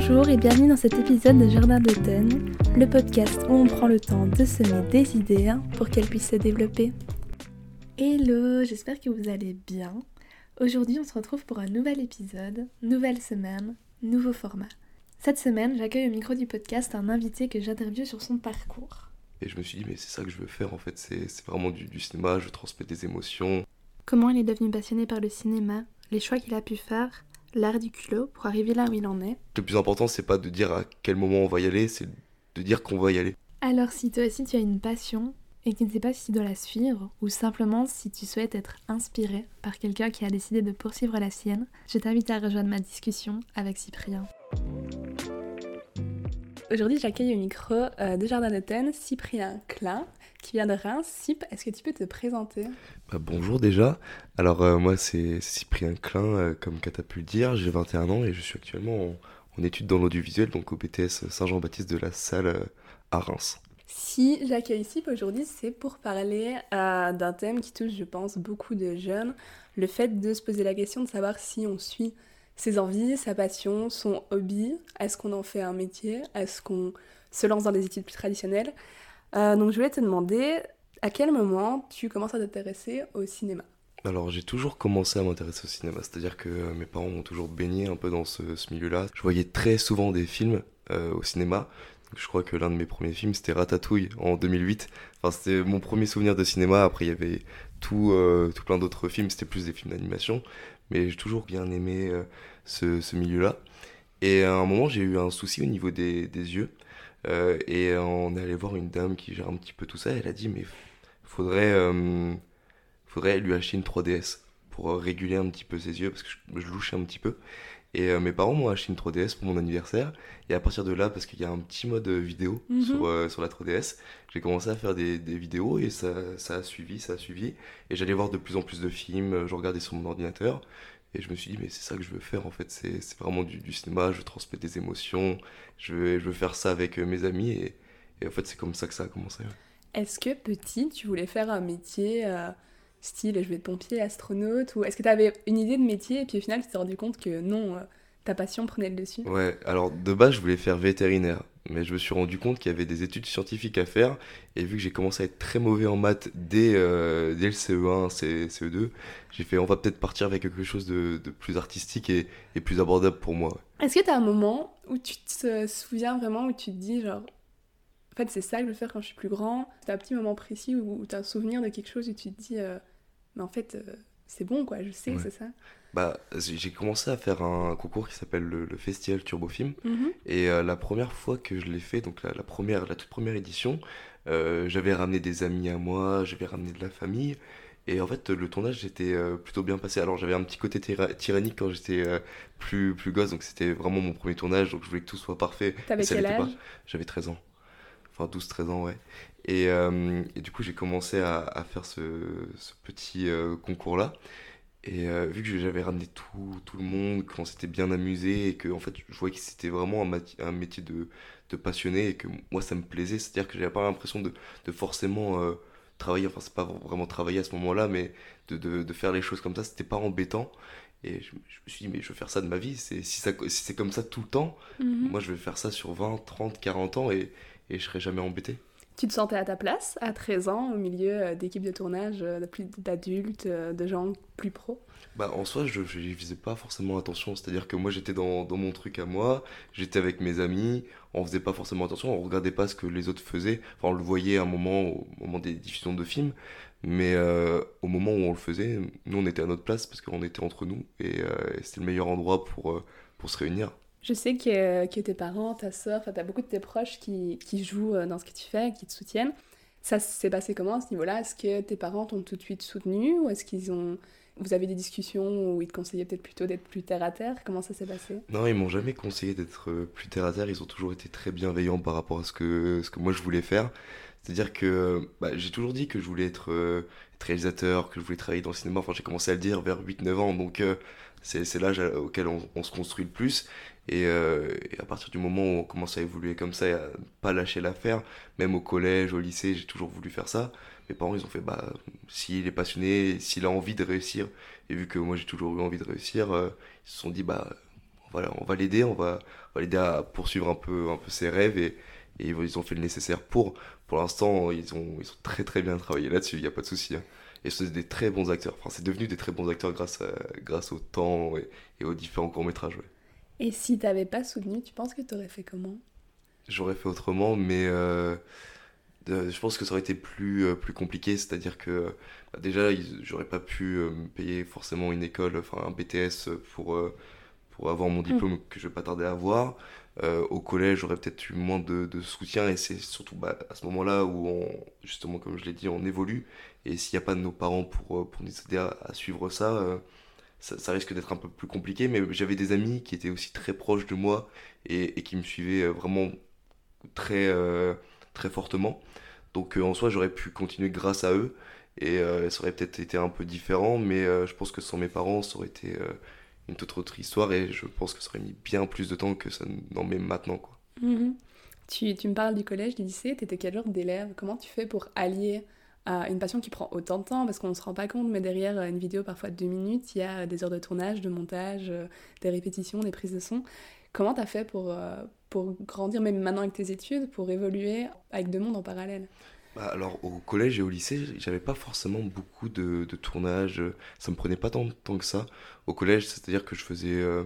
Bonjour et bienvenue dans cet épisode de Jardin d'automne, le podcast où on prend le temps de semer des idées pour qu'elles puissent se développer. Hello, j'espère que vous allez bien. Aujourd'hui on se retrouve pour un nouvel épisode, nouvelle semaine, nouveau format. Cette semaine j'accueille au micro du podcast un invité que j'interviewe sur son parcours. Et je me suis dit mais c'est ça que je veux faire en fait, c'est vraiment du, du cinéma, je transmets des émotions. Comment il est devenu passionné par le cinéma, les choix qu'il a pu faire, l'art du culot pour arriver là où il en est. Le plus important, c'est pas de dire à quel moment on va y aller, c'est de dire qu'on va y aller. Alors, si toi aussi tu as une passion et que tu ne sais pas si tu dois la suivre ou simplement si tu souhaites être inspiré par quelqu'un qui a décidé de poursuivre la sienne, je t'invite à rejoindre ma discussion avec Cyprien. Aujourd'hui, j'accueille au micro euh, de Jardin d'Athènes Cyprien Klein, qui vient de Reims. Cyp, est-ce que tu peux te présenter? Bah, Bonjour déjà. Alors, euh, moi, c'est Cyprien Klein, euh, comme tu as pu le dire. J'ai 21 ans et je suis actuellement en, études dans l'audiovisuel, donc au BTS Saint-Jean-Baptiste de la Salle à Reims. Si j'accueille Cyp aujourd'hui, c'est pour parler d'un thème qui touche, je pense, beaucoup de jeunes. Le fait de se poser la question de savoir si on suit ses envies, sa passion, son hobby. Est-ce qu'on en fait un métier? Est-ce qu'on se lance dans des études plus traditionnelles? Euh, Donc je voulais te demander à quel moment tu commences à t'intéresser au cinéma? Alors j'ai toujours commencé à m'intéresser au cinéma, c'est-à-dire que euh, mes parents m'ont toujours baigné un peu dans ce, milieu-là. Je voyais très souvent des films euh, au cinéma. je crois que l'un de mes premiers films c'était Ratatouille en 2008. Enfin c'était mon premier souvenir de cinéma. Après il y avait tout, tout plein d'autres films, c'était plus des films d'animation mais j'ai toujours bien aimé euh, ce, milieu-là. Et à un moment, j'ai eu un souci au niveau des, yeux. Euh, et on est allé voir une dame qui gère un petit peu tout ça. Elle a dit Mais faudrait, euh, faudrait lui acheter une 3DS pour réguler un petit peu ses yeux parce que je, je un petit peu. Et mes parents m'ont acheté une 3DS pour mon anniversaire. Et à partir de là, parce qu'il y a un petit mode vidéo mhm. sur, sur la 3DS, j'ai commencé à faire des, des vidéos et ça, ça, a suivi, ça a suivi. Et j'allais voir de plus en plus de films, je regardais sur mon ordinateur. Et je me suis dit, mais c'est ça que je veux faire en fait, c'est vraiment du, du, cinéma, je transmets des émotions, je veux, je veux faire ça avec euh, mes amis. Et, et en fait, c'est comme ça que ça a commencé. Est-ce que petit, tu voulais faire un métier euh, style je vais être pompier, astronaute Ou est-ce que tu avais une idée de métier et puis au final, tu t'es rendu compte que non, euh, ta passion prenait le dessus? Ouais, alors de base, je voulais faire vétérinaire mais je me suis rendu compte qu'il y avait des études scientifiques à faire, et vu que j'ai commencé à être très mauvais en maths dès, euh, dès le CE1, CE2, j'ai fait on va peut-être partir avec quelque chose de, de plus artistique et, et, plus abordable pour moi. Est-ce que tu as un moment où tu te souviens vraiment, où tu te dis genre, en fait c'est ça que je veux faire quand je suis plus grand, as un petit moment précis où, tu as un souvenir de quelque chose où tu te dis, euh, mais en fait euh, c'est bon quoi, je sais que c'est ça bah, j'ai commencé à faire un concours qui s'appelle le, Festival Turbofilm. Mhm. Et euh, la première fois que je l'ai fait, donc la, première, la toute première édition, j'avais ramené des amis à moi, j'avais ramené de la famille. Et en fait, le tournage était plutôt bien passé. Alors, j'avais un petit côté tyrannique quand j'étais plus, plus gosse, donc c'était vraiment mon premier tournage, donc je voulais que tout soit parfait. T'avais quel âge? J'avais 13 ans. Enfin, 12-13 ans, ouais. Et, et, du coup, j'ai commencé à, à faire ce, ce petit concours-là. Et euh, vu que j'avais ramené tout, tout le monde, qu'on s'était bien amusé et que en fait, je voyais que c'était vraiment un, un, métier de, de, passionné et que moi ça me plaisait, c'est-à-dire que j'avais pas l'impression de, de, forcément euh, travailler, enfin c'est pas vraiment travailler à ce moment-là, mais de, de, faire les choses comme ça, c'était pas embêtant. Et je, me suis dit, mais je veux faire ça de ma vie, si, ça, si c'est comme ça tout le temps, mhm. moi je vais faire ça sur 20, 30, 40 ans et, et je serai jamais embêté. Tu te sentais à ta place à 13 ans au milieu euh, d'équipes de tournage, euh, d'adultes, euh, de gens plus pros? Bah, En soi, je n'y faisais pas forcément attention. C'est-à-dire que moi, j'étais dans, dans, mon truc à moi, j'étais avec mes amis, on faisait pas forcément attention, on regardait pas ce que les autres faisaient. Enfin, on le voyait à un moment, au moment des diffusions de films, mais au moment où on le faisait, nous, on était à notre place parce qu'on était entre nous et c'était le meilleur endroit pour, pour se réunir. Je sais que, tes parents, ta soeur, tu as beaucoup de tes proches qui, jouent euh, dans ce que tu fais, qui te soutiennent. Ça s'est passé comment à ce niveau-là? Est-ce que tes parents t'ont tout de suite soutenu ou est-ce qu'ils ont vous avez des discussions où ils te conseillaient peut-être plutôt d'être plus terre à terre? Comment ça s'est passé? Non, ils m'ont jamais conseillé d'être euh, plus terre à terre. Ils ont toujours été très bienveillants par rapport à ce que, ce que moi je voulais faire. C'est-à-dire que bah, j'ai toujours dit que je voulais être, euh, réalisateur, que je voulais travailler dans le cinéma. Enfin, j'ai commencé à le dire vers 8-9 ans. Donc, c'est l'âge auquel on, se construit le plus. Euh, et, à partir du moment où on commence à évoluer comme ça, et à pas lâcher l'affaire, même au collège, au lycée, j'ai toujours voulu faire ça. Mes parents, ils ont fait, bah, s'il est passionné, s'il a envie de réussir, et vu que moi j'ai toujours eu envie de réussir, euh, ils se sont dit, bah, voilà, on va l'aider, on va, l'aider à poursuivre un peu, un peu ses rêves et, et ils ont fait le nécessaire pour. Pour l'instant, ils ont, ils ont très très bien travaillé là-dessus, il n'y a pas de souci. Hein. Et c'est des très bons acteurs. Enfin, c'est devenu des très bons acteurs grâce, grâce au temps et, aux différents courts-métrages. Et si t'avais pas soutenu, tu penses que tu aurais fait comment? J'aurais fait autrement, mais euh, je pense que ça aurait été plus, euh, plus compliqué. C'est-à-dire que bah, déjà, j'aurais pas pu euh, me payer forcément une école, enfin un BTS pour, pour avoir mon diplôme mm. que je vais pas tarder à avoir. au collège, j'aurais peut-être eu moins de, soutien et c'est surtout bah, à ce moment-là où, on, justement, comme je l'ai dit, on évolue. Et s'il n'y a pas de nos parents pour, pour nous aider à, à suivre ça, ça, risque d'être un peu plus compliqué, mais j'avais des amis qui étaient aussi très proches de moi et, qui me suivaient euh, vraiment très, euh, très fortement. Donc euh, en soi, j'aurais pu continuer grâce à eux et ça aurait peut-être été un peu différent, mais je pense que sans mes parents, ça aurait été une toute autre histoire et je pense que ça aurait mis bien plus de temps que ça n'en met maintenant. Quoi. Mhm. Tu, tu, me parles du collège, du lycée, tu étais quel genre d'élève? Comment tu fais pour allier une passion qui prend autant de temps parce qu'on ne se rend pas compte, mais derrière une vidéo parfois de deux minutes, il y a des heures de tournage, de montage, euh, des répétitions, des prises de son. Comment tu as fait pour, euh, pour grandir, même maintenant avec tes études, pour évoluer avec deux mondes en parallèle? Bah, alors au collège et au lycée, j'avais pas forcément beaucoup de, de tournage, ça me prenait pas tant de temps que ça. Au collège, c'est-à-dire que je faisais euh,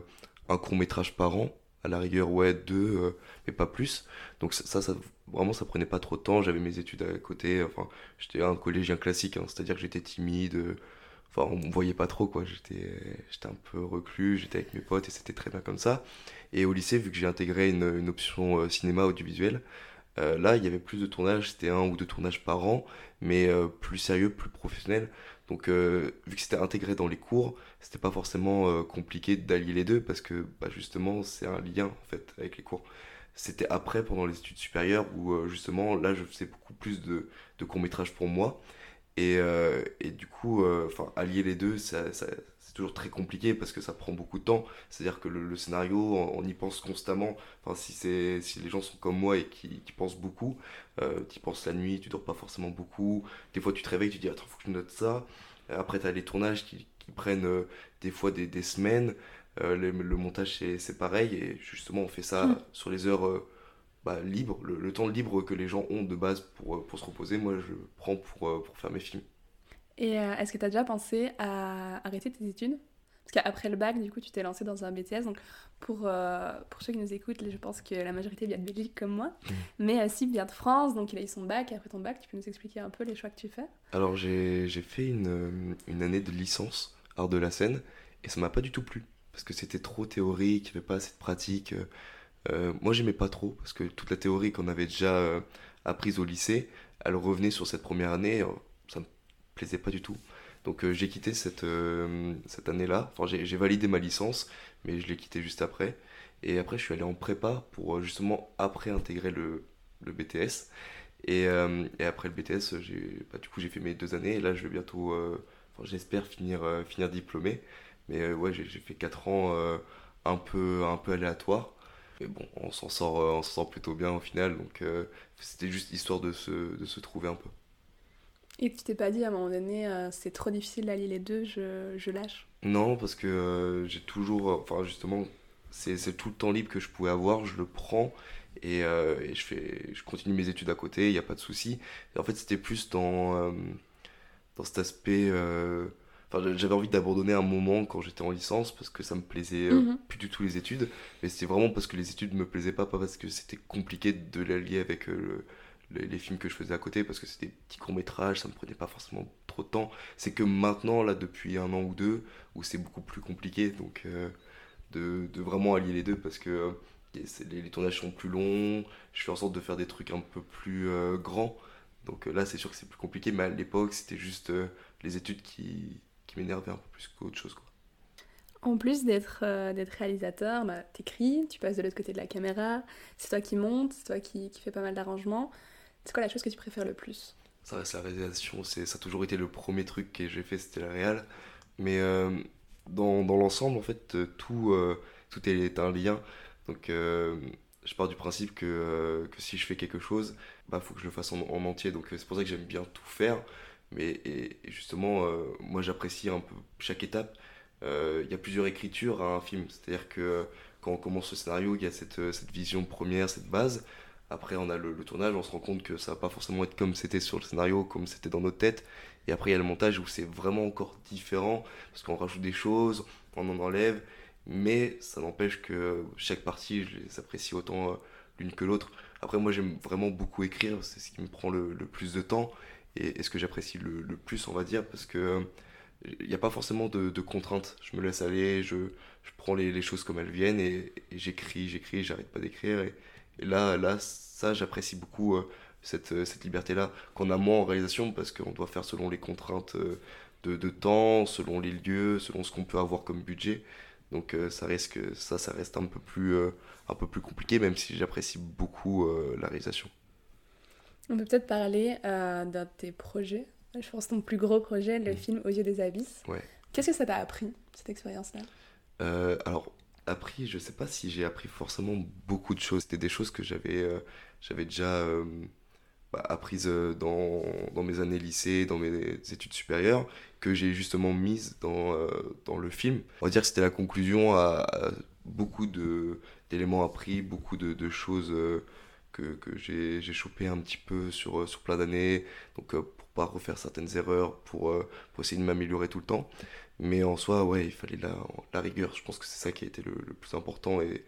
un court métrage par an, à la rigueur, ouais, deux, mais pas plus. Donc ça, ça, vraiment, ça prenait pas trop de temps. J'avais mes études à côté. Enfin, j'étais un collégien classique, hein. c'est-à-dire que j'étais timide. Enfin, on me voyait pas trop, quoi. J'étais, un peu reclus, j'étais avec mes potes et c'était très bien comme ça. Et au lycée, vu que j'ai intégré une, option euh, cinéma audiovisuel, euh, là, il y avait plus de tournages, c'était un ou deux tournages par an, mais euh, plus sérieux, plus professionnel. Donc, vu que c'était intégré dans les cours, c'était pas forcément compliqué d'allier les deux parce que bah, justement, c'est un lien en fait avec les cours c'était après, pendant les études supérieures, où euh, justement, là, je faisais beaucoup plus de, de courts-métrages pour moi. Et, euh, et du coup, euh, enfin allier les deux, ça, c'est toujours très compliqué parce que ça prend beaucoup de temps. C'est-à-dire que le, scénario, on, y pense constamment. Enfin, si, si les gens sont comme moi et qui, pensent beaucoup, tu penses la nuit, tu dors pas forcément beaucoup. Des fois, tu te réveilles, tu dis, attends, faut que je note ça. Après, tu as les tournages qui, qui prennent des fois des, des semaines. Euh, le, montage, c'est pareil. Et justement, on fait ça mm. sur les heures euh, bah, libres, le, temps libre que les gens ont de base pour, euh, pour se reposer. Moi, je prends pour, pour faire mes films. Et est-ce que tu as déjà pensé à arrêter tes études? Parce qu'après le bac, du coup, tu t'es lancé dans un BTS. Donc, pour, pour ceux qui nous écoutent, je pense que la majorité vient de Belgique comme moi. Mm. Mais si vient de France, donc il a eu son bac. Et après ton bac, tu peux nous expliquer un peu les choix que tu fais? Alors, j'ai fait une, une année de licence art de la scène et ça m'a pas du tout plu parce que c'était trop théorique, il n'y avait pas assez de pratique. Euh, euh, moi, j'aimais pas trop, parce que toute la théorie qu'on avait déjà euh, apprise au lycée, elle revenait sur cette première année, ça me plaisait pas du tout. Donc j'ai quitté cette, cette année-là, enfin j'ai validé ma licence, mais je l'ai quitté juste après. Et après, je suis allé en prépa pour justement après intégrer le, le BTS. Et, et, après le BTS, bah, du coup, j'ai fait mes deux années. Et là, je vais bientôt, j'espère finir, finir diplômé. Mais euh, ouais, j'ai fait 4 ans euh, un, peu, un peu aléatoires. Mais bon, on s'en sort, euh, on sort plutôt bien au final. Donc c'était juste histoire de se, de se trouver un peu. Et tu t'es pas dit à un moment donné, c'est trop difficile d'allier les deux, je, je lâche? Non, parce que j'ai toujours, enfin justement, c'est tout le temps libre que je pouvais avoir, je le prends et, et je, fais, je continue mes études à côté, il n'y a pas de souci. En fait, c'était plus dans, dans cet aspect j'avais envie d'abandonner un moment quand j'étais en licence parce que ça me plaisait euh, mhm. plus du tout les études. Mais c'était vraiment parce que les études me plaisaient pas, pas parce que c'était compliqué de l'allier avec euh, les, films que je faisais à côté, parce que c'était des petits courts-métrages, ça me prenait pas forcément trop de temps. C'est que maintenant, là, depuis un an ou deux, où c'est beaucoup plus compliqué, donc euh, de, de, vraiment allier les deux parce que les, les, tournages sont plus longs, je fais en sorte de faire des trucs un peu plus grands. Donc là, c'est sûr que c'est plus compliqué, mais à l'époque, c'était juste les études qui, qui m'énervait un peu plus qu'autre chose. Quoi. En plus d'être euh, d'être réalisateur, bah, t'écris, tu passes de l'autre côté de la caméra, c'est toi qui montes, c'est toi qui, qui fais pas mal d'arrangements. C'est quoi la chose que tu préfères le plus? Ça reste la réalisation, ça a toujours été le premier truc que j'ai fait, c'était la réal. Mais euh, dans, dans l'ensemble, en fait, euh, tout, tout est un lien. Donc je pars du principe que, que, si je fais quelque chose, bah faut que je le fasse en, en entier. Donc c'est pour ça que j'aime bien tout faire. Mais et, justement, euh, moi j'apprécie un peu chaque étape. Euh, il y a plusieurs écritures à un film. C'est-à-dire que quand on commence le scénario, il y a cette, cette vision première, cette base. Après, on a le, tournage, on se rend compte que ça va pas forcément être comme c'était sur le scénario, comme c'était dans notre tête. Et après, il y a le montage où c'est vraiment encore différent, parce qu'on rajoute des choses, on en enlève, mais ça n'empêche que chaque partie, je les apprécie autant l'une que l'autre. Après, moi, j'aime vraiment beaucoup écrire, c'est ce qui me prend le, plus de temps, et, ce que j'apprécie le, plus, on va dire, parce que il n'y a pas forcément de, contraintes. Je me laisse aller, je, prends les, choses comme elles viennent, et, j'écris, j'écris, j'arrête pas d'écrire, et, là, là, ça, j'apprécie beaucoup euh, cette, euh, cette liberté-là, qu'on a moins en réalisation, parce qu'on doit faire selon les contraintes euh, de, de temps, selon les lieux, selon ce qu'on peut avoir comme budget. Donc ça risque, ça, ça reste un peu plus, un peu plus compliqué, même si j'apprécie beaucoup la réalisation. On peut peut-être parler d'un de tes projets. Je pense ton plus gros projet, le mm. film Aux yeux des abysses. Ouais. Qu'est-ce que ça t'a appris, cette expérience-là? Alors, appris, je sais pas si j'ai appris forcément beaucoup de choses. C'était des choses que j'avais j'avais déjà euh, bah, apprises euh, dans, dans, mes années lycée, dans mes études supérieures, que j'ai justement mises dans, euh, dans le film. On va dire que c'était la conclusion à, beaucoup d'éléments appris, beaucoup de, de choses que, que j'ai chopé un petit peu sur, sur plein d'années, donc pour pas refaire certaines erreurs, pour, pour essayer de m'améliorer tout le temps. Mais en soi, ouais, il fallait la, la rigueur. Je pense que c'est ça qui a été le, le plus important et,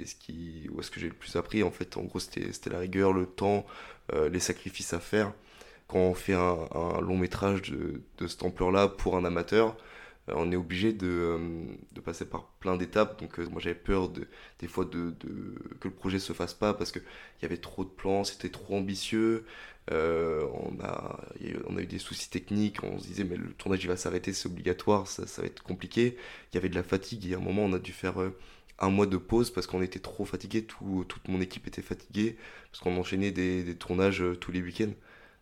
et ce qui, où est-ce que j'ai le plus appris en fait en gros c'était la rigueur le temps euh, les sacrifices à faire quand on fait un, long métrage de, de cette ampleur là pour un amateur euh, on est obligé de, euh, de, passer par plein d'étapes. Donc moi j'avais peur de, des fois de, que le projet se fasse pas parce qu'il y avait trop de plans c'était trop ambitieux. On, a, on a eu des soucis techniques, on se disait mais le tournage il va s'arrêter, c'est obligatoire, ça, va être compliqué. Il y avait de la fatigue et à un moment on a dû faire un mois de pause parce qu'on était trop fatigué, tout, toute mon équipe était fatiguée, parce qu'on enchaînait des, des, tournages euh, tous les week-ends.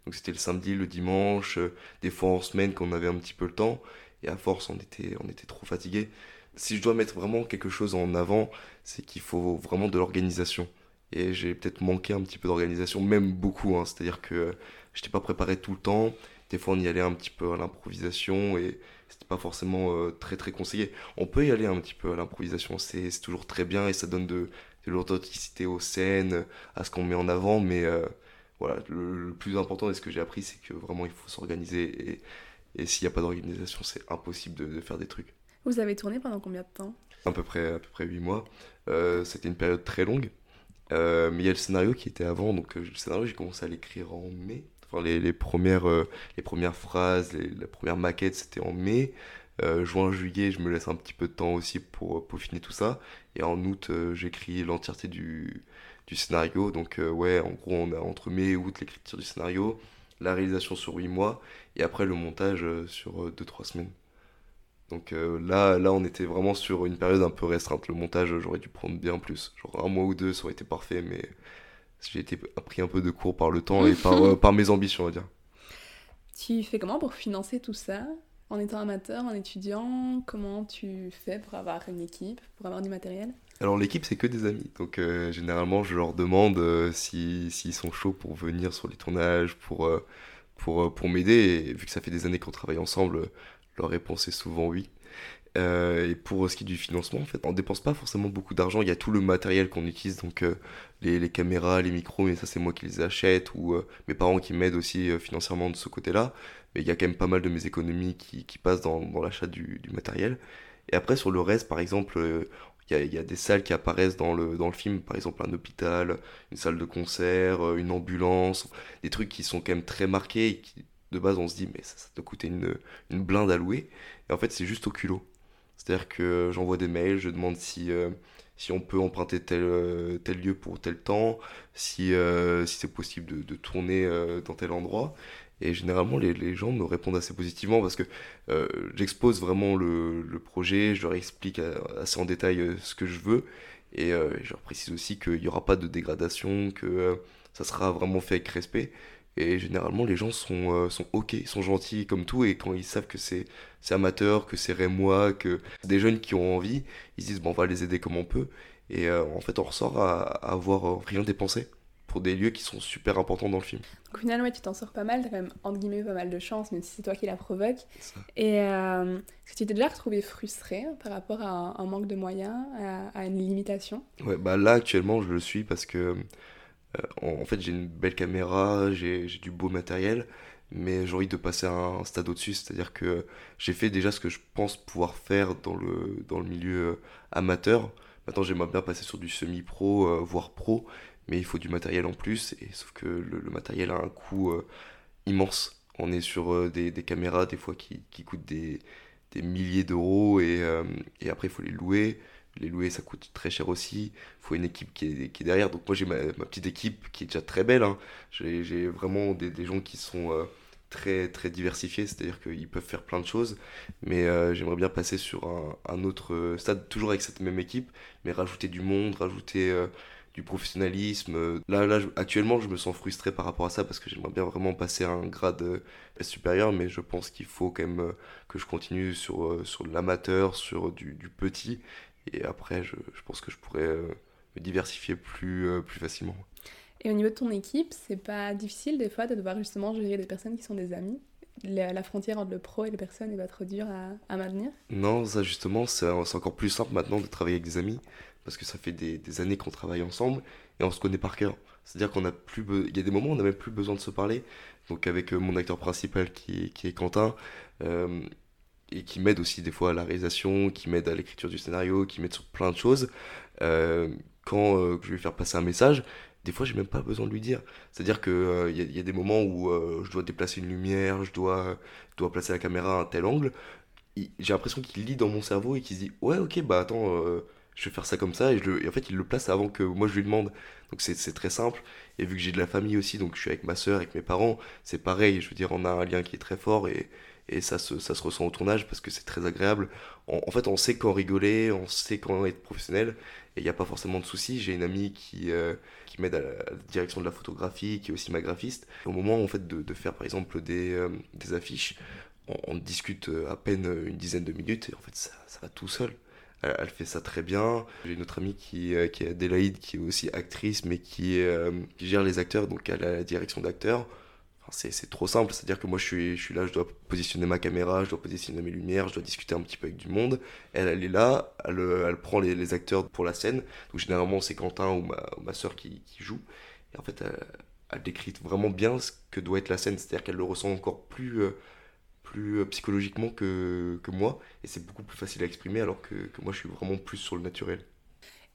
Donc c'était le samedi, le dimanche, euh, des fois en semaine qu'on avait un petit peu le temps, et à force on était, on était trop fatigué. Si je dois mettre vraiment quelque chose en avant, c'est qu'il faut vraiment de l'organisation. Et j'ai peut-être manqué un petit peu d'organisation, même beaucoup, hein. c'est-à-dire que je n'étais pas préparé tout le temps, des fois on y allait un petit peu à l'improvisation, et c'était pas forcément euh, très très conseillé. On peut y aller un petit peu à l'improvisation, c'est toujours très bien et ça donne de, de l'authenticité aux scènes, à ce qu'on met en avant, mais euh, voilà, le, plus important et ce que j'ai appris, c'est que vraiment il faut s'organiser et, et s'il n'y a pas d'organisation, c'est impossible de, faire des trucs. Vous avez tourné pendant combien de temps? À peu, près, à peu près 8 mois. Euh, c'était une période très longue. mais il y a le scénario qui était avant, donc le scénario j'ai commencé à l'écrire en mai, Enfin, les, les, premières, euh, les premières phrases, les, la première maquette, c'était en mai. Euh, juin, juillet, je me laisse un petit peu de temps aussi pour euh, peaufiner tout ça. Et en août, j'écris l'entièreté du, du scénario. Donc, ouais, en gros, on a entre mai et août l'écriture du scénario, la réalisation sur 8 mois, et après le montage sur 2-3 semaines. Donc là, là, on était vraiment sur une période un peu restreinte. Le montage, j'aurais dû prendre bien plus. Genre un mois ou deux, ça aurait été parfait, mais j'ai été pris un peu de cours par le temps et par, euh, par mes ambitions, on va dire. Tu fais comment pour financer tout ça? En étant amateur, en étudiant Comment tu fais pour avoir une équipe, pour avoir du matériel? Alors l'équipe c'est que des amis, donc euh, généralement je leur demande euh, s'ils sont chauds pour venir sur les tournages, pour, pour, pour m'aider, et vu que ça fait des années qu'on travaille ensemble, leur réponse est souvent oui. Euh, et pour ce qui est du financement, en fait, on dépense pas forcément beaucoup d'argent. Il y a tout le matériel qu'on utilise, donc euh, les, les, caméras, les micros, mais ça c'est moi qui les achète ou euh, mes parents qui m'aident aussi financièrement de ce côté-là. Mais il y a quand même pas mal de mes économies qui, qui passent dans, dans l'achat du, du, matériel. Et après sur le reste, par exemple, il y, a, des salles qui apparaissent dans le, dans le film, par exemple un hôpital, une salle de concert, une ambulance, des trucs qui sont quand même très marqués et qui de base on se dit mais ça, ça doit coûter une, une blinde à louer. Et en fait c'est juste au culot. C'est-à-dire que j'envoie des mails, je demande si, euh, si on peut emprunter tel, euh, tel lieu pour tel temps, si, euh, si c'est possible de, de tourner dans tel endroit. Et généralement, les, les, gens me répondent assez positivement parce que j'expose vraiment le, le, projet, je leur explique assez en détail ce que je veux. Et je leur précise aussi qu'il n'y aura pas de dégradation, que ça sera vraiment fait avec respect. Et généralement, les gens sont, euh, sont ok, sont gentils comme tout. Et quand ils savent que c'est amateur, que c'est rémois, que des jeunes qui ont envie, ils se disent bon, on va les aider comme on peut. Et euh, en fait, on ressort à, avoir euh, rien dépensé. pour des lieux qui sont super importants dans le film. Donc, au final, ouais, tu t'en sors pas mal, t'as quand même, entre guillemets, pas mal de chance, même si c'est toi qui la provoque. Et euh, est-ce que tu t'es déjà retrouvé frustré par rapport à un, manque de moyens, à, une limitation? Ouais, bah là, actuellement, je le suis parce que, euh, en, fait, j'ai une belle caméra, j'ai du beau matériel, mais j'ai envie de passer à un stade au-dessus, c'est-à-dire que j'ai fait déjà ce que je pense pouvoir faire dans le, milieu euh, amateur. Maintenant, j'aimerais bien passer sur du semi-pro, voire pro, mais il faut du matériel en plus, et sauf que le, matériel a un coût euh, immense. On est sur euh, des, caméras des fois qui, coûtent des, milliers d'euros, euh, et, après il faut les louer. Les louer, ça coûte très cher aussi. Il faut une équipe qui est, qui est derrière. Donc moi j'ai ma, petite équipe qui est déjà très belle. Hein. J'ai vraiment des, gens qui sont très très diversifiés, c'est-à-dire qu'ils peuvent faire plein de choses, mais j'aimerais bien passer sur un, autre stade, toujours avec cette même équipe, mais rajouter du monde, rajouter du professionnalisme. Là, là, actuellement, je me sens frustré par rapport à ça parce que j'aimerais bien vraiment passer à un grade euh, supérieur, mais je pense qu'il faut quand même euh, que je continue sur, euh, sur l'amateur, sur du, du, petit, et après, je, je, pense que je pourrais me diversifier plus, plus facilement. Et au niveau de ton équipe, c'est pas difficile des fois de devoir justement gérer des personnes qui sont des amis? La, frontière entre le pro et les personnes est pas trop dure à, à maintenir? Non, ça justement, c'est encore plus simple maintenant de travailler avec des amis parce que ça fait des, années qu'on travaille ensemble et on se connaît par cœur. C'est-à-dire qu'on a plus, il y a des moments où on n'a même plus besoin de se parler. Donc avec euh, mon acteur principal qui, qui est Quentin, euh, et qui m'aide aussi des fois à la réalisation, qui m'aide à l'écriture du scénario, qui m'aide sur plein de choses. Euh, quand je vais faire passer un message, des fois j'ai même pas besoin de lui dire. C'est-à-dire qu'il il y, a des moments où je dois déplacer une lumière, je dois, dois placer la caméra à un tel angle. J'ai l'impression qu'il lit dans mon cerveau et qu'il se dit ouais ok bah attends je vais faire ça comme ça, et, en fait, il le place avant que moi je lui demande. Donc c'est très simple. Et vu que j'ai de la famille aussi, donc je suis avec ma soeur, avec mes parents, c'est pareil. Je veux dire, on a un lien qui est très fort et, et ça, se, ça se ressent au tournage parce que c'est très agréable. En, fait, on sait quand rigoler, on sait quand être professionnel et il n'y a pas forcément de soucis. J'ai une amie qui, euh, qui m'aide à, la direction de la photographie, qui est aussi ma graphiste. au moment en fait, de, de faire par exemple des, euh, des affiches, on, discute euh, à peine une dizaine de minutes et en fait, ça, ça va tout seul elle, fait ça très bien. J'ai une autre amie qui, qui est Adélaïde, qui est aussi actrice, mais qui, qui gère les acteurs, donc elle a la direction d'acteurs. C'est trop simple, c'est-à-dire que moi je suis, je suis là, je dois positionner ma caméra, je dois positionner mes lumières, je dois discuter un petit peu avec du monde. Elle, elle est là, elle, elle prend les, les, acteurs pour la scène. Donc généralement c'est Quentin ou ma, ma soeur qui, qui, joue. Et en fait, elle, elle, décrit vraiment bien ce que doit être la scène, c'est-à-dire qu'elle le ressent encore plus, euh, plus euh, psychologiquement que, que moi, et c'est beaucoup plus facile à exprimer alors que, que, moi je suis vraiment plus sur le naturel.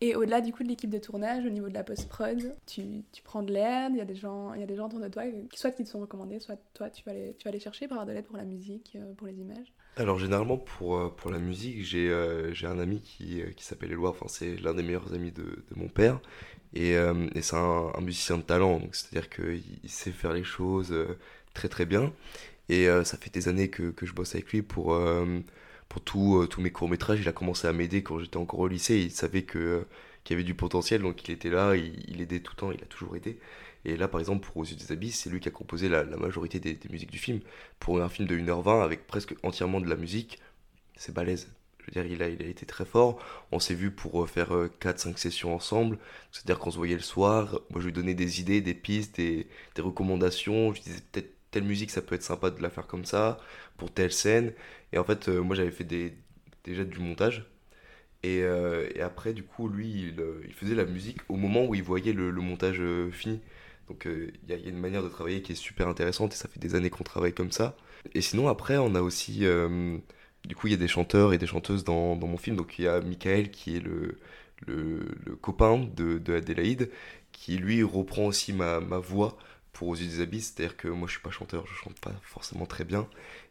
Et au-delà du coup de l'équipe de tournage, au niveau de la post-prod, tu, tu, prends de l'aide, il y, a des gens, il y a des gens autour de toi, soit qui te sont recommandés, soit toi tu vas aller, tu vas aller chercher pour avoir de l'aide pour la musique, euh, pour les images Alors généralement pour, euh, pour la musique, j'ai j'ai un ami qui, qui s'appelle Éloi, enfin c'est l'un des meilleurs amis de, de mon père, et, et c'est un, musicien de talent, c'est-à-dire qu'il sait faire les choses très très bien. Et euh, ça fait des années que, que, je bosse avec lui pour, euh, pour euh, tous mes courts-métrages. Il a commencé à m'aider quand j'étais encore au lycée. Il savait que, qu'il y avait du potentiel, donc il était là, il, aidait tout le temps, il a toujours aidé. Et là, par exemple, pour Aux yeux des abysses, c'est lui qui a composé la, majorité des, musiques du film. Pour un film de 1h20 avec presque entièrement de la musique, c'est balèze. Je veux dire, il a, il a été très fort. On s'est vu pour faire 4-5 sessions ensemble. C'est-à-dire qu'on se voyait le soir. Moi, je lui donnais des idées, des pistes, des, des recommandations. Je disais peut-être telle musique, ça peut être sympa de la faire comme ça, pour telle scène. Et en fait, euh, moi, j'avais fait déjà du montage. Et, euh, et, après, du coup, lui, il, euh, il, faisait la musique au moment où il voyait le, montage fini. Donc, il y, a une manière de travailler qui est super intéressante et ça fait des années qu'on travaille comme ça. Et sinon, après, on a aussi. du coup, il y a des chanteurs et des chanteuses dans, mon film. Donc, il y a Michael qui est le, copain de, de, Adélaïde, qui lui reprend aussi ma voix pour Aux yeux des abysses, c'est-à-dire que moi je suis pas chanteur, je chante pas forcément très bien,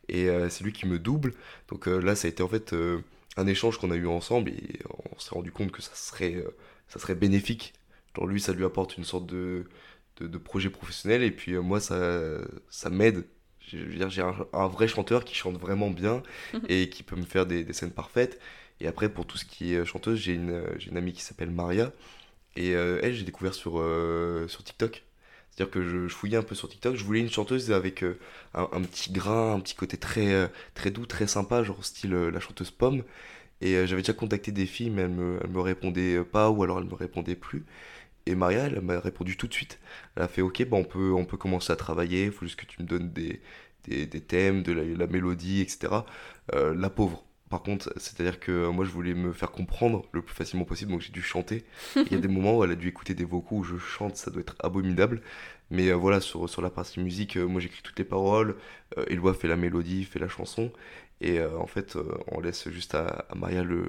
et euh, c'est lui qui me double. Donc euh, là, ça a été en fait euh, un échange qu'on a eu ensemble, et on s'est rendu compte que ça serait, ça serait bénéfique. Genre lui, ça lui apporte une sorte de, de, projet professionnel, et puis moi, ça, ça m'aide. J'ai un, un, vrai chanteur qui chante vraiment bien et qui peut me faire des, des, scènes parfaites. Et après, pour tout ce qui est chanteuse, j'ai une, une amie qui s'appelle Maria. Et elle, j'ai découvert sur, sur TikTok. C'est-à-dire que je, fouillais un peu sur TikTok, je voulais une chanteuse avec euh, un, petit grain, un petit côté très, euh, très doux, très sympa, genre style euh, la chanteuse Pomme. Et j'avais déjà contacté des filles, mais elles me, me répondaient pas, ou alors elles me répondaient plus. Et Maria, elle m'a répondu tout de suite. Elle a fait Ok, bah on, peut, commencer à travailler, il faut juste que tu me donnes des, des, thèmes, de la, mélodie, etc. La pauvre. Par contre, c'est-à-dire que moi je voulais me faire comprendre le plus facilement possible, donc j'ai dû chanter. Il y a des moments où elle a dû écouter des vocaux où je chante, ça doit être abominable. Mais euh, voilà, sur, sur la partie musique, euh, moi j'écris toutes les paroles, Eloi fait la mélodie, fait la chanson, et en fait on laisse juste à, Maria le,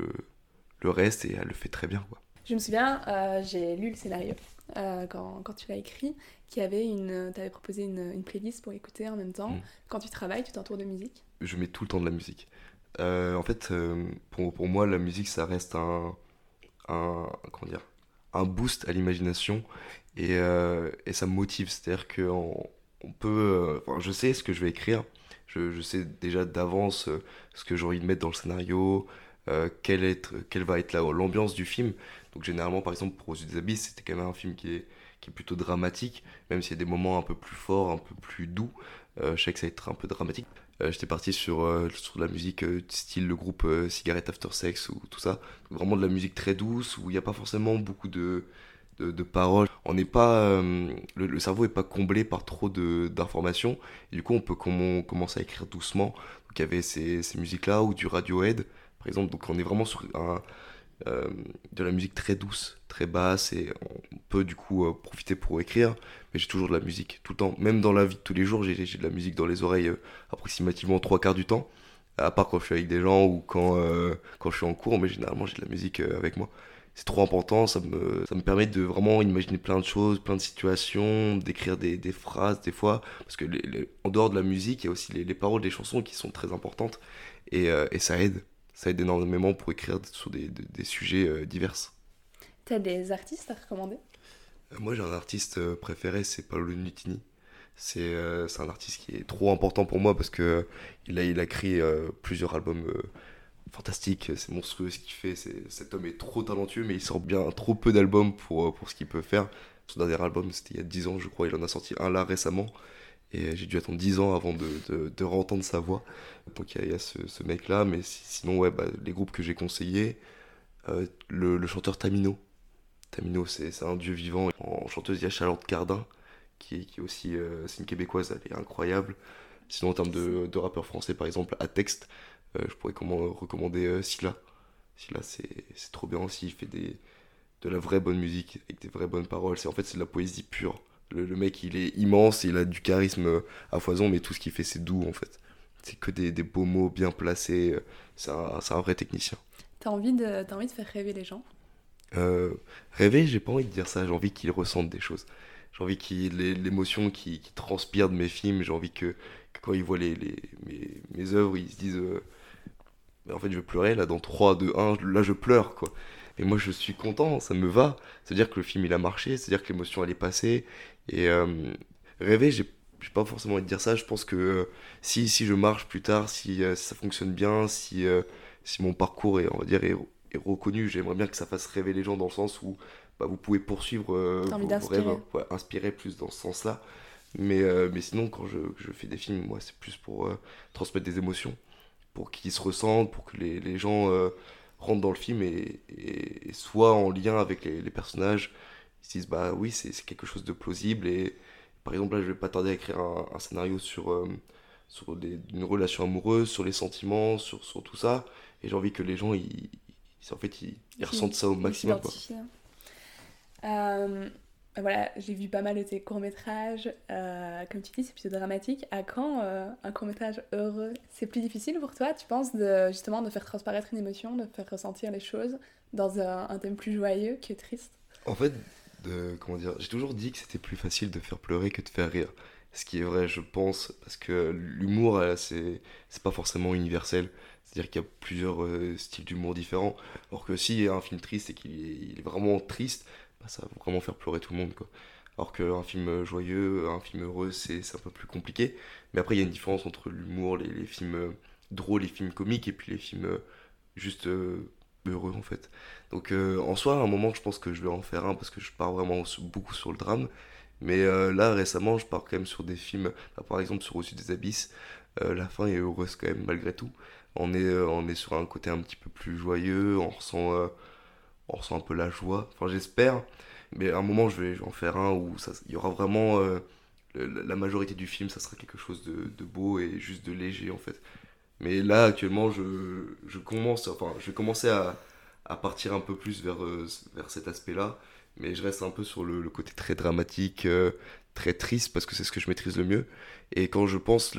le reste et elle le fait très bien. Quoi. Je me souviens, j'ai lu le scénario quand, quand, tu l'as écrit, qui avait une, avais proposé une, une, playlist pour écouter en même temps. Mm. Quand tu travailles, tu t'entoures de musique Je mets tout le temps de la musique. Euh, en fait, euh, pour, moi, la musique, ça reste un, comment dire, un boost à l'imagination et, euh, ça me motive. C'est-à-dire qu'on on peut. Enfin, je sais ce que je vais écrire, je, sais déjà d'avance ce que j'ai envie de mettre dans le scénario, quelle, va être l'ambiance du film. Donc, généralement, par exemple, pour Aux des Abysses, c'était quand même un film qui est plutôt dramatique, même s'il y a des moments un peu plus forts, un peu plus doux. je sais que ça va être un peu dramatique. Euh, j'étais parti sur, euh, sur de la musique euh, style le groupe Cigarette After Sex ou tout ça. Vraiment de la musique très douce où il n'y a pas forcément beaucoup de, de, paroles. On n'est pas, le, cerveau n'est pas comblé par trop d'informations. Du coup, on peut commencer à écrire doucement. Donc il y avait ces, ces musiques-là ou du Radiohead, par exemple. Donc on est vraiment sur un, euh, de la musique très douce, très basse, et on peut du coup euh, profiter pour écrire, mais j'ai toujours de la musique tout le temps. Même dans la vie de tous les jours, j'ai de la musique dans les oreilles euh, approximativement trois quarts du temps, à part quand je suis avec des gens ou quand, quand je suis en cours, mais généralement j'ai de la musique avec moi. C'est trop important, ça me, ça me permet de vraiment imaginer plein de choses, plein de situations, d'écrire des, des, phrases des fois, parce que en dehors de la musique, il y a aussi les, les, paroles des chansons qui sont très importantes, et, et ça aide ça aide énormément pour écrire sur des, des, sujets euh, divers. Tu as des artistes à recommander? Euh, Moi, j'ai un artiste euh, préféré, c'est Paolo Nutini. C'est un artiste qui est trop important pour moi parce que il a, il a créé plusieurs albums fantastiques. C'est monstrueux ce qu'il fait. Cet homme est trop talentueux, mais il sort bien trop peu d'albums pour, pour ce qu'il peut faire. Son dernier album, c'était il y a 10 ans, je crois. Il en a sorti un là récemment. Et j'ai dû attendre 10 ans avant de, de, de entendre sa voix. Donc il y, a, ce, ce mec-là, mais sinon, ouais, bah, les groupes que j'ai conseillés, euh, le, chanteur Tamino. Tamino, c'est un dieu vivant. En chanteuse, il y a Charlotte Cardin, qui, qui aussi, euh, c'est une québécoise, elle est incroyable. Sinon, en termes de, de rappeurs français, par exemple, à texte, euh, je pourrais comment, recommander Silla. Silla, c'est trop bien aussi, il fait des, de la vraie bonne musique, avec des vraies bonnes paroles. En fait, c'est de la poésie pure. Le, mec, il est immense, il a du charisme à foison, mais tout ce qu'il fait, c'est doux en fait. C'est que des, des, beaux mots bien placés. C'est un, un, vrai technicien. T'as envie, de, as envie de faire rêver les gens? Euh, Rêver, j'ai pas envie de dire ça. J'ai envie qu'ils ressentent des choses. J'ai envie qu'il l'émotion qui, qui, transpire de mes films. J'ai envie que, quand ils voient les, les, mes, mes œuvres, ils se disent euh, En fait, je vais pleurer là dans 3, 2, 1. Là, je pleure quoi. Et moi, je suis content, ça me va. C'est-à-dire que le film, il a marché, c'est-à-dire que l'émotion, elle est passée. Et euh, rêver, j'ai pas forcément envie de dire ça. Je pense que euh, si, si je marche plus tard, si, euh, ça fonctionne bien, si, si mon parcours est, on va dire, est, reconnu, j'aimerais bien que ça fasse rêver les gens dans le sens où bah, vous pouvez poursuivre vos rêves, inspirer plus dans ce sens-là. Mais, mais sinon, quand je, je, fais des films, moi, c'est plus pour transmettre des émotions, pour qu'ils se ressentent, pour que les, les gens rentrent dans le film et, et, soient en lien avec les, les personnages. Ils se disent, bah oui, c'est quelque chose de plausible. Et par exemple, là, je vais pas tarder à écrire un, scénario sur, euh, sur des, une relation amoureuse, sur les sentiments, sur, sur tout ça. Et j'ai envie que les gens, ils, en fait, ils, ressentent ça au maximum. Euh, voilà, j'ai vu pas mal de tes courts-métrages. Euh, comme tu dis, c'est plutôt dramatique. À quand euh, un court-métrage heureux? C'est plus difficile pour toi, tu penses, de, justement, de faire transparaître une émotion, de faire ressentir les choses dans un, thème plus joyeux que triste? En fait, comment dire, j'ai toujours dit que c'était plus facile de faire pleurer que de faire rire. Ce qui est vrai, je pense, parce que l'humour, euh, c'est pas forcément universel. C'est-à-dire qu'il y a plusieurs styles d'humour différents. Alors que si un film triste et qu'il est vraiment triste, bah, ça va vraiment faire pleurer tout le monde. Quoi. Alors qu'un film joyeux, un film heureux, c'est un peu plus compliqué. Mais après, il y a une différence entre l'humour, les, les, films euh, drôles, les films comiques, et puis les films euh, juste euh, heureux, en fait. Donc, en soi, à un moment, je pense que je vais en faire un, parce que je pars vraiment beaucoup sur le drame. Mais là, récemment, je pars quand même sur des films, par exemple sur Au-dessus des abysses. la fin est heureuse quand même, malgré tout. On est, on est sur un côté un petit peu plus joyeux, on ressent on ressent un peu la joie. Enfin, j'espère. Mais à un moment, je vais, en faire un où il y aura vraiment. Euh, la majorité du film, ça sera quelque chose de, beau et juste de léger en fait. Mais là, actuellement, je, commence, enfin, je vais commencer à, partir un peu plus vers, euh, vers cet aspect-là. Mais je reste un peu sur le, côté très dramatique, euh, très triste, parce que c'est ce que je maîtrise le mieux. Et quand je pense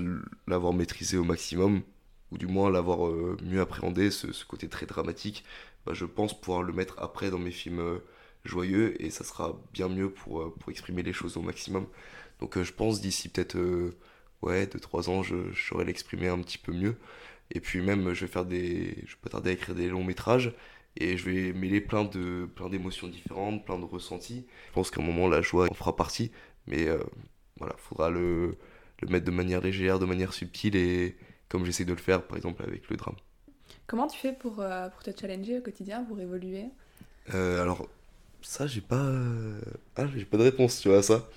l'avoir maîtrisé au maximum, ou du moins l'avoir mieux appréhendé, ce, côté très dramatique, bah, je pense pouvoir le mettre après dans mes films joyeux, et ça sera bien mieux pour, pour exprimer les choses au maximum. Donc je pense d'ici peut-être ouais, 2-3 ans, je, je saurai l'exprimer un petit peu mieux. Et puis même, je vais faire des. Je vais pas tarder à écrire des longs métrages et je vais mêler plein de plein d'émotions différentes, plein de ressentis. Je pense qu'à un moment la joie en fera partie, mais euh, voilà, faudra le, le mettre de manière légère, de manière subtile et comme j'essaie de le faire par exemple avec le drame. Comment tu fais pour, euh, pour te challenger au quotidien, pour évoluer? Euh, Alors ça j'ai pas ah, j'ai pas de réponse tu vois ça.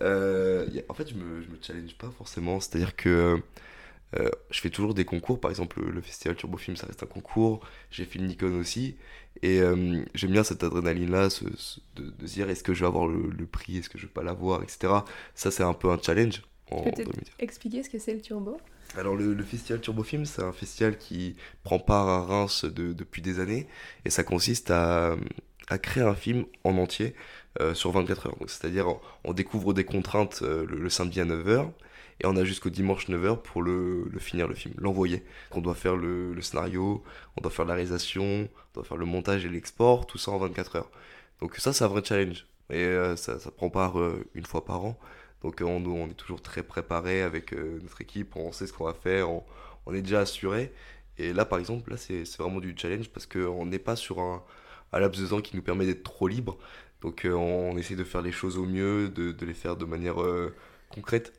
en fait je me, je me challenge pas forcément, c'est-à-dire que euh, je fais toujours des concours, par exemple le, festival Turbo Film ça reste un concours, j'ai fait le Nikon aussi, et euh, j'aime bien cette adrénaline-là, de, de, se dire est-ce que je vais avoir le, prix, est-ce que je vais pas l'avoir, etc. Ça c'est un peu un challenge. Peut-être expliquer ce que c'est le Turbo? Alors le, festival Turbo Film, c'est un festival qui prend part à Reims depuis des années et ça consiste à, à créer un film en entier euh, sur 24 heures. C'est-à-dire on découvre des contraintes le, le, samedi à 9h et on a jusqu'au dimanche 9h pour le, le, finir le film, l'envoyer. On doit faire le, le, scénario, on doit faire la réalisation, on doit faire le montage et l'export, tout ça en 24 heures. Donc ça, c'est un vrai challenge. Et euh, ça, ça, prend part euh, une fois par an. Donc euh, on, on, est toujours très préparé avec notre équipe, on sait ce qu'on va faire, on, est déjà assuré. Et là, par exemple, là, c'est vraiment du challenge parce qu'on n'est pas sur un, laps de temps qui nous permet d'être trop libre. Donc on, essaie de faire les choses au mieux, de, les faire de manière concrète.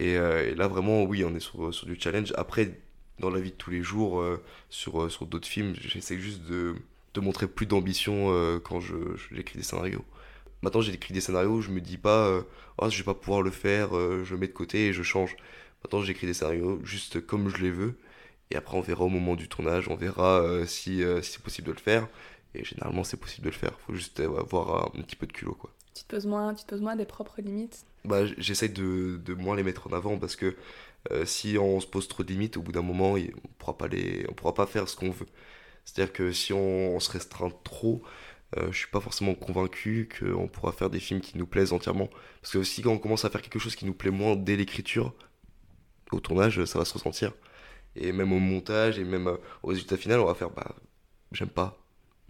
Euh, et, là, vraiment, oui, on est sur, du challenge. Après, dans la vie de tous les jours, euh, sur, euh, d'autres films, j'essaie juste de, de, montrer plus d'ambition quand j'écris des scénarios. Maintenant, j'ai écrit des scénarios, je me dis pas, oh, je vais pas pouvoir le faire, je le mets de côté et je change. Maintenant, j'écris des scénarios juste comme je les veux. Et après, on verra au moment du tournage, on verra si, si c'est possible de le faire. Et généralement, c'est possible de le faire. faut juste avoir un petit peu de culot, quoi. Tu te poses moins, tu te poses moins des propres limites bah, J'essaie de, de, moins les mettre en avant parce que euh, si on se pose trop de limites, au bout d'un moment, on pourra pas les, on pourra pas faire ce qu'on veut. C'est-à-dire que si on, se restreint trop, euh, je suis pas forcément convaincu qu'on pourra faire des films qui nous plaisent entièrement. Parce que si on commence à faire quelque chose qui nous plaît moins dès l'écriture, au tournage, ça va se ressentir. Et même au montage et même euh, au résultat final, on va faire bah j'aime pas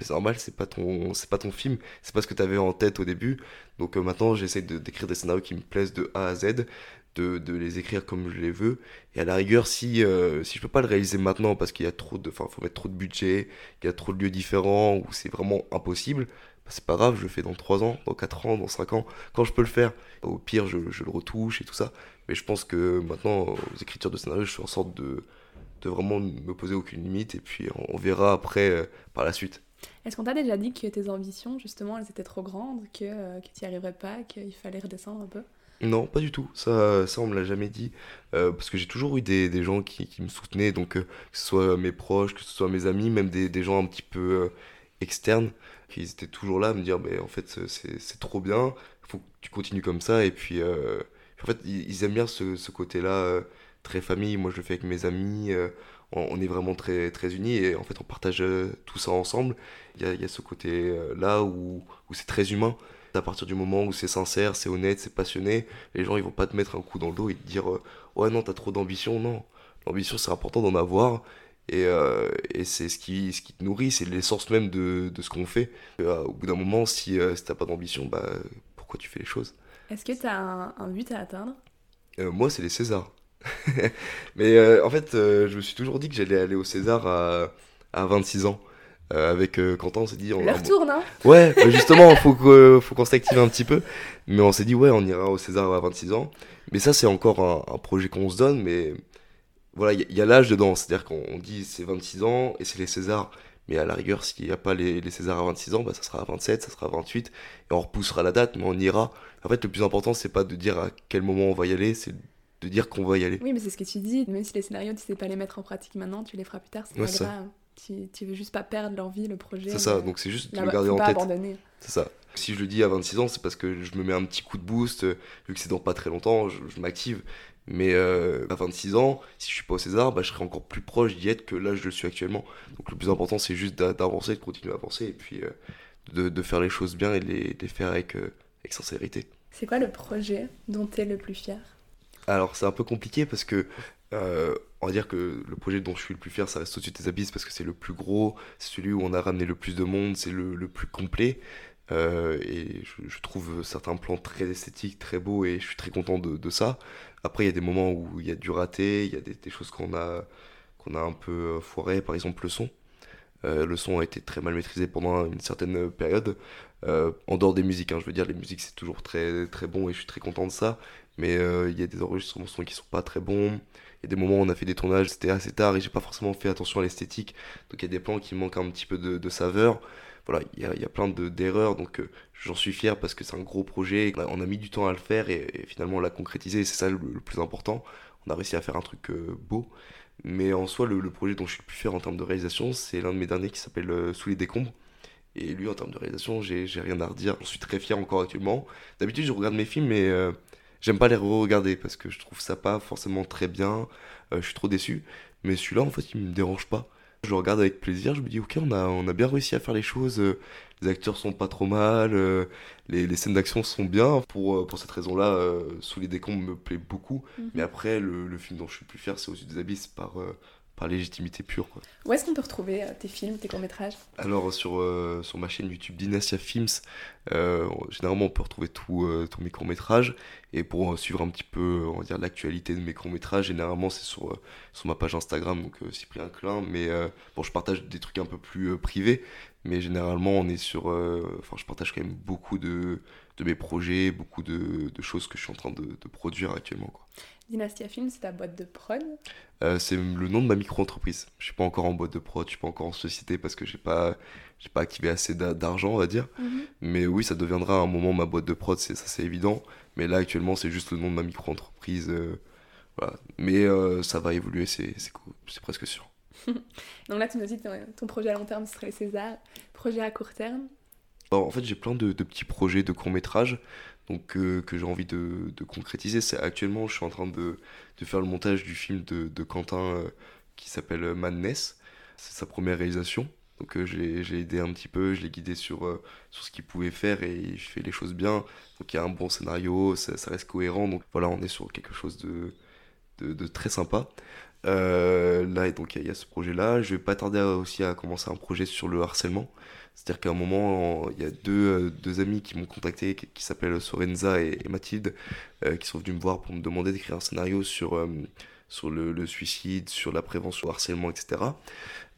mais c'est normal, c'est pas ton, c'est pas ton film, c'est pas ce que tu avais en tête au début. Donc euh, maintenant, j'essaie de, d'écrire des scénarios qui me plaisent de A à Z, de, de les écrire comme je les veux. Et à la rigueur, si, euh, si je peux pas le réaliser maintenant parce qu'il y a trop de, faut mettre trop de budget, qu'il y a trop de lieux différents, ou c'est vraiment impossible, bah, c'est pas grave, je le fais dans 3 ans, dans 4 ans, dans 5 ans, quand je peux le faire. Au pire, je, je le retouche et tout ça. Mais je pense que maintenant, aux écritures de scénarios, je suis en sorte de, de vraiment me poser aucune limite, et puis on, verra après euh, par la suite. Est-ce qu'on t'a déjà dit que tes ambitions, justement, elles étaient trop grandes, que, euh, que tu n'y arriverais pas, qu'il fallait redescendre un peu? Non, pas du tout. Ça, ça on me l'a jamais dit. Euh, parce que j'ai toujours eu des, des gens qui, qui, me soutenaient, donc euh, que ce soit mes proches, que ce soit mes amis, même des, des gens un petit peu externes, qui étaient toujours là à me dire mais en fait, c'est trop bien, faut que tu continues comme ça. Et puis, en fait, ils, aiment bien ce, ce côté-là, très famille. Moi, je le fais avec mes amis on, est vraiment très, très unis et en fait on partage euh, tout ça ensemble. Il y a, y a, ce côté-là euh, où, où c'est très humain. À partir du moment où c'est sincère, c'est honnête, c'est passionné, les gens ils vont pas te mettre un coup dans le dos et te dire euh, ouais non t'as trop d'ambition, non. L'ambition c'est important d'en avoir et, et c'est ce qui, ce qui te nourrit, c'est l'essence même de, de ce qu'on fait. au bout d'un moment, si, si t'as pas d'ambition, bah pourquoi tu fais les choses? Est-ce que t'as un, un but à atteindre? Moi c'est les Césars. mais euh, en fait, euh, je me suis toujours dit que j'allais aller au César à, à 26 ans. Euh, avec Quentin, on s'est dit. On Leur tour, non Ouais, bah, justement, faut qu'on faut qu'on s'active un petit peu. Mais on s'est dit, ouais, on ira au César à 26 ans. Mais ça, c'est encore un, un, projet qu'on se donne. Mais voilà, il y, a l'âge dedans. C'est-à-dire qu'on dit c'est 26 ans et c'est les Césars. Mais à la rigueur, s'il n'y a pas les, les, Césars à 26 ans, bah, ça sera à 27, ça sera à 28. Et on repoussera la date, mais on ira. En fait, le plus important, c'est pas de dire à quel moment on va y aller, c'est de dire qu'on va y aller. Oui, mais c'est ce que tu dis. Même si les scénarios, tu sais pas les mettre en pratique maintenant, tu les feras plus tard, c'est pas grave. Tu, tu, veux juste pas perdre l'envie, le projet. C'est ça, donc c'est juste de le garder en tête. C'est ça. Si je le dis à 26 ans, c'est parce que je me mets un petit coup de boost, vu que c'est dans pas très longtemps, je, m'active. Mais à 26 ans, si je suis pas au César, bah, je serai encore plus proche d'y être que là je le suis actuellement. Donc le plus important, c'est juste d'avancer, de continuer à avancer, et puis de, faire les choses bien et de les, faire avec, avec sincérité. C'est quoi le projet dont tu es le plus fier? Alors c'est un peu compliqué parce que euh, on va dire que le projet dont je suis le plus fier, ça reste au-dessus des abysses parce que c'est le plus gros, c'est celui où on a ramené le plus de monde, c'est le, plus complet. Euh, et je, trouve certains plans très esthétiques, très beaux, et je suis très content de, ça. Après, il y a des moments où il y a du raté, il y a des, choses qu'on a, qu'on a un peu euh, foiré, par exemple le son. le son a été très mal maîtrisé pendant une certaine période. en dehors des musiques, hein, je veux dire, les musiques c'est toujours très, très bon et je suis très content de ça. Mais il y a des enregistrements son qui sont pas très bons. Il y a des moments où on a fait des tournages, c'était assez tard et j'ai pas forcément fait attention à l'esthétique. Donc il y a des plans qui manquent un petit peu de, saveur. Voilà, il y a, plein d'erreurs, donc euh, j'en suis fier parce que c'est un gros projet. On a mis du temps à le faire et, finalement on l'a concrétisé, c'est ça le, plus important. On a réussi à faire un truc euh, beau. Mais en soi, le, projet dont je suis le plus fier en termes de réalisation, c'est l'un de mes derniers qui s'appelle euh, Sous les décombres. Et lui, en termes de réalisation, j'ai rien à redire. J'en suis très fier encore actuellement. D'habitude, je regarde mes films, mais J'aime pas les re-regarder parce que je trouve ça pas forcément très bien. Euh, je suis trop déçu. Mais celui-là, en fait, il me dérange pas. Je le regarde avec plaisir. Je me dis, ok, on a, on a bien réussi à faire les choses. Euh, les acteurs sont pas trop mal. Euh, les, les, scènes d'action sont bien. Pour, pour cette raison-là, Sous les décombres me plaît beaucoup. Mhm. Mais après, le, le, film dont je suis le plus fier, c'est Aux yeux des abysses par par légitimité pure. Quoi. Où est-ce qu'on peut retrouver euh, tes films, tes courts-métrages? Alors, sur, euh, sur ma chaîne YouTube Dynastia Films, euh, généralement, on peut retrouver tous mes courts-métrages. Et pour suivre un petit peu, on va dire, l'actualité de mes courts-métrages, généralement, c'est sur, sur ma page Instagram, donc Cyprien Klein. Mais bon, je partage des trucs un peu plus privés. Mais généralement, on est sur. Enfin, je partage quand même beaucoup de, de mes projets, beaucoup de, de, choses que je suis en train de, de produire actuellement. Quoi. Dynastia Film, c'est ta boîte de prod euh, C'est le nom de ma micro-entreprise. Je suis pas encore en boîte de prod, je suis pas encore en société parce que j'ai pas, j'ai pas activé assez d'argent, on va dire. Mhm. Mais oui, ça deviendra à un moment ma boîte de prod, ça c'est évident. Mais là, actuellement, c'est juste le nom de ma micro-entreprise. Euh, voilà. Mais euh, ça va évoluer, c'est presque sûr. Donc là, tu nous dis que ton projet à long terme, ce serait César. Projet à court terme en fait, j'ai plein de, petits projets de court métrage donc euh, que j'ai envie de, concrétiser. Actuellement, je suis en train de, faire le montage du film de, Quentin euh, qui s'appelle Madness. C'est sa première réalisation. Donc euh, j'ai aidé un petit peu, je l'ai guidé sur, sur ce qu'il pouvait faire et il fait les choses bien. Donc il y a un bon scénario, ça, reste cohérent. Donc voilà, on est sur quelque chose de, de, très sympa. là, donc il y, a ce projet-là. Je vais pas tarder aussi à commencer un projet sur le harcèlement. C'est-à-dire qu'à un moment, il y a deux, deux amis qui m'ont contacté, qui, s'appellent Sorenza et, Mathilde, euh, qui sont venus me voir pour me demander d'écrire un scénario sur, euh, sur le, suicide, sur la prévention au harcèlement, etc.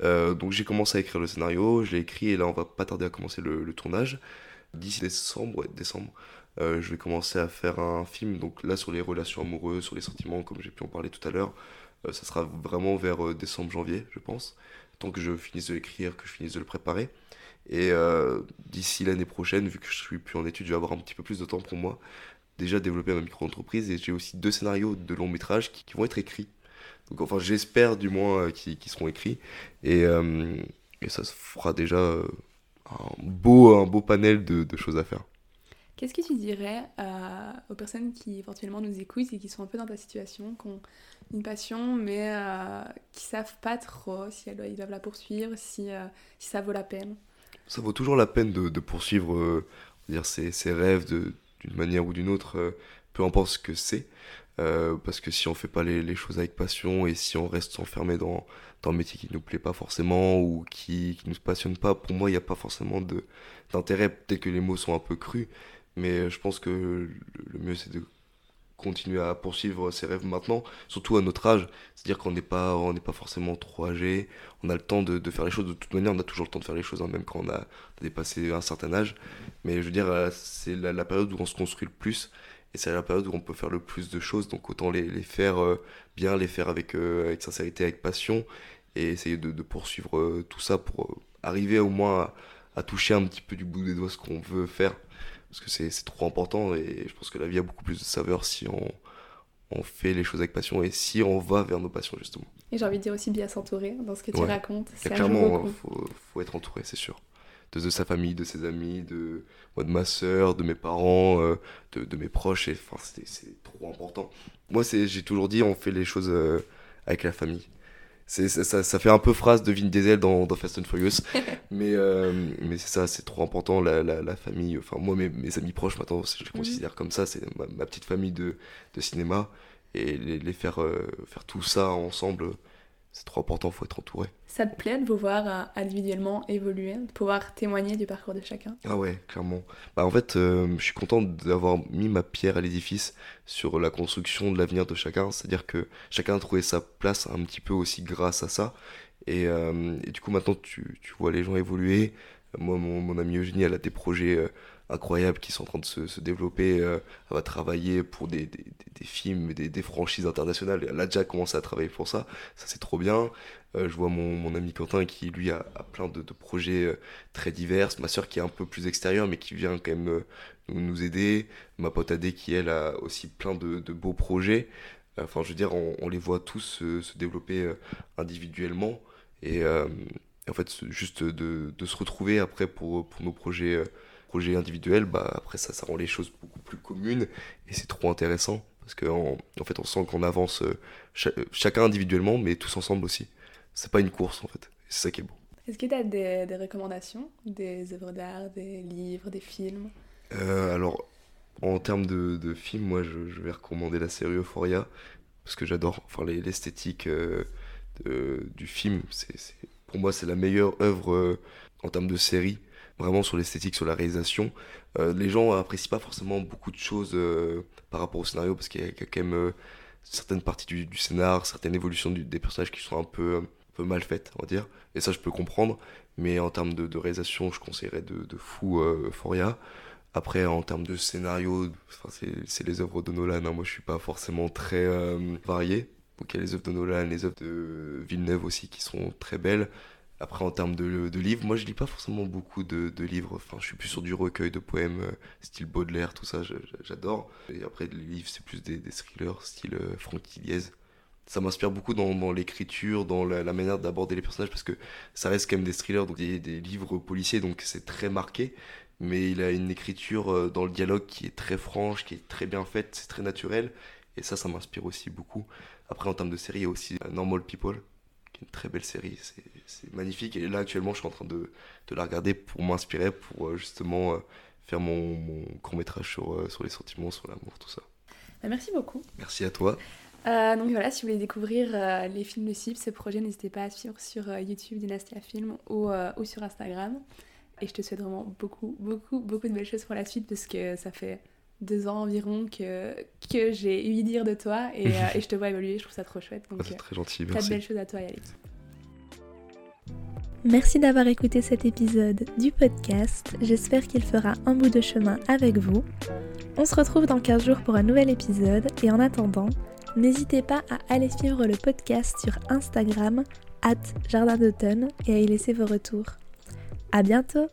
Euh, donc j'ai commencé à écrire le scénario, je l'ai écrit et là on va pas tarder à commencer le, tournage. D'ici décembre, ouais, décembre, je vais commencer à faire un film, donc là sur les relations amoureuses, sur les sentiments, comme j'ai pu en parler tout à l'heure. ça sera vraiment vers décembre-janvier, je pense. Tant que je finisse de l'écrire, que je finisse de le préparer. Et euh, d'ici l'année prochaine, vu que je suis plus en études, je vais avoir un petit peu plus de temps pour moi. Déjà développer ma micro-entreprise et j'ai aussi deux scénarios de long métrage qui, vont être écrits. Donc, enfin, j'espère du moins euh, qu'ils seront écrits. Et, euh, ça se fera déjà un, beau, un beau panel de, choses à faire. Qu'est-ce que tu dirais aux personnes qui éventuellement nous écoutent et qui sont un peu dans ta situation, qui ont une passion mais qui savent pas trop si elles, doivent la poursuivre, si ça vaut la peine? Ça vaut toujours la peine de, poursuivre euh, dire ses, rêves d'une manière ou d'une autre, euh, peu importe ce que c'est. Euh, parce que si on fait pas les, choses avec passion et si on reste enfermé dans, dans un métier qui nous plaît pas forcément ou qui ne nous passionne pas, pour moi, il n'y a pas forcément d'intérêt. Peut-être que les mots sont un peu crus, mais je pense que le mieux, c'est de continuer à poursuivre ses rêves maintenant, surtout à notre âge. C'est-à-dire qu'on n'est pas, on n'est pas forcément trop âgé, on a le temps de, faire les choses. De toute manière, on a toujours le temps de faire les choses, hein, même quand on a dépassé un certain âge. Mais je veux dire, euh, c'est la, période où on se construit le plus, et c'est la période où on peut faire le plus de choses. Donc autant les, faire euh, bien, les faire avec, euh, avec sincérité, avec passion, et essayer de, poursuivre tout ça pour arriver au moins à toucher un petit peu du bout des doigts ce qu'on veut faire parce que c'est trop important et je pense que la vie a beaucoup plus de saveur si on, on fait les choses avec passion et si on va vers nos passions justement. Et j'ai envie de dire aussi bien s'entourer dans ce que tu racontes. Clairement, il faut, faut, être entouré, c'est sûr. de, sa famille, de ses amis, de, de ma soeur, de mes parents, de, de, mes proches. Et enfin, c'est trop important. Moi, j'ai toujours dit, on fait les choses avec la famille c'est ça, ça, fait un peu phrase de Vin Diesel dans, dans Fast and Furious. Mais euh, mais c'est ça c'est trop important. La, la, la, famille enfin moi mes, mes amis proches maintenant je les mhm. considère comme ça c'est ma, petite famille de, de cinéma. Et les, les faire euh, faire tout ça ensemble c'est trop important, faut être entouré. Ça te plaît de vous voir euh, individuellement évoluer, de pouvoir témoigner du parcours de chacun? Ah ouais, clairement. Bah en fait, euh, je suis content d'avoir mis ma pierre à l'édifice sur la construction de l'avenir de chacun. C'est-à-dire que chacun a trouvé sa place un petit peu aussi grâce à ça. Et, euh, et du coup, maintenant, tu, tu, vois les gens évoluer. Moi, mon, mon amie Eugénie, elle a des projets incroyables qui sont en train de se, développer. elle va travailler pour des, des, films, des, franchises internationales. Elle a déjà commencé à travailler pour ça. Ça, c'est trop bien. Euh, je vois mon, mon, ami Quentin qui, lui, a, plein de, projets euh, très divers. Ma soeur qui est un peu plus extérieure, mais qui vient quand même euh, nous, aider. Ma pote Adé qui, elle, a aussi plein de, beaux projets. Enfin, je veux dire, on, les voit tous se, se développer individuellement. Et en fait, juste de, de, se retrouver après pour, pour nos projets projet individuel, bah après ça, ça rend les choses beaucoup plus communes et c'est trop intéressant parce qu'en en, fait, on sent qu'on avance euh, chacun individuellement, mais tous ensemble aussi. C'est pas une course en fait, c'est ça qui est beau. Est-ce que tu as des, des, recommandations? Des œuvres d'art, des livres, des films? Euh, Alors, en termes de, de films, moi je, je, vais recommander la série Euphoria parce que j'adore enfin, l'esthétique euh, du film. c'est pour moi, c'est la meilleure œuvre euh, en termes de série vraiment sur l'esthétique, sur la réalisation. Euh, les gens apprécient pas forcément beaucoup de choses euh, par rapport au scénario parce qu'il y, a quand même euh, certaines parties du, scénar, certaines évolutions des personnages qui sont un peu, un peu mal faites, on va dire. Et ça, je peux comprendre. Mais en termes de, de réalisation, je conseillerais de, de fou Euphoria. Après, en termes de scénario, c'est les œuvres de Nolan. Hein. Moi, je suis pas forcément très varié. Donc, il y a les œuvres de Nolan, les œuvres de Villeneuve aussi qui sont très belles. Après, en termes de, livres, moi je lis pas forcément beaucoup de, livres. Enfin, je suis plus sur du recueil de poèmes, euh, style Baudelaire, tout ça, j'adore. Et après, les livres, c'est plus des, thrillers, style euh, Franck. Ça m'inspire beaucoup dans, l'écriture, dans la, la manière d'aborder les personnages, parce que ça reste quand même des thrillers, donc des, des livres policiers, donc c'est très marqué. Mais il a une écriture euh, dans le dialogue qui est très franche, qui est très bien faite, c'est très naturel. Et ça, ça m'inspire aussi beaucoup. Après, en termes de série, il y a aussi Normal People, une très belle série, c'est magnifique. Et là, actuellement, je suis en train de, de la regarder pour m'inspirer, pour euh, justement euh, faire mon, mon court métrage sur, euh, sur les sentiments, sur l'amour, tout ça. Bah, merci beaucoup. Merci à toi. Euh, donc voilà, si vous voulez découvrir euh, les films de Cible, ce projet, n'hésitez pas à suivre sur euh, YouTube Dynastia Film ou, ou sur Instagram. Et je te souhaite vraiment beaucoup, beaucoup, beaucoup de belles choses pour la suite parce que ça fait deux ans environ que, que j'ai eu dire de toi et, euh, et, je te vois évoluer, je trouve ça trop chouette. Donc, c'est très gentil, merci. Plein de belles choses à toi, Yalix. Merci d'avoir écouté cet épisode du podcast. J'espère qu'il fera un bout de chemin avec vous. On se retrouve dans 15 jours pour un nouvel épisode et en attendant, n'hésitez pas à aller suivre le podcast sur Instagram, at Jardin d'automne, et à y laisser vos retours. À bientôt!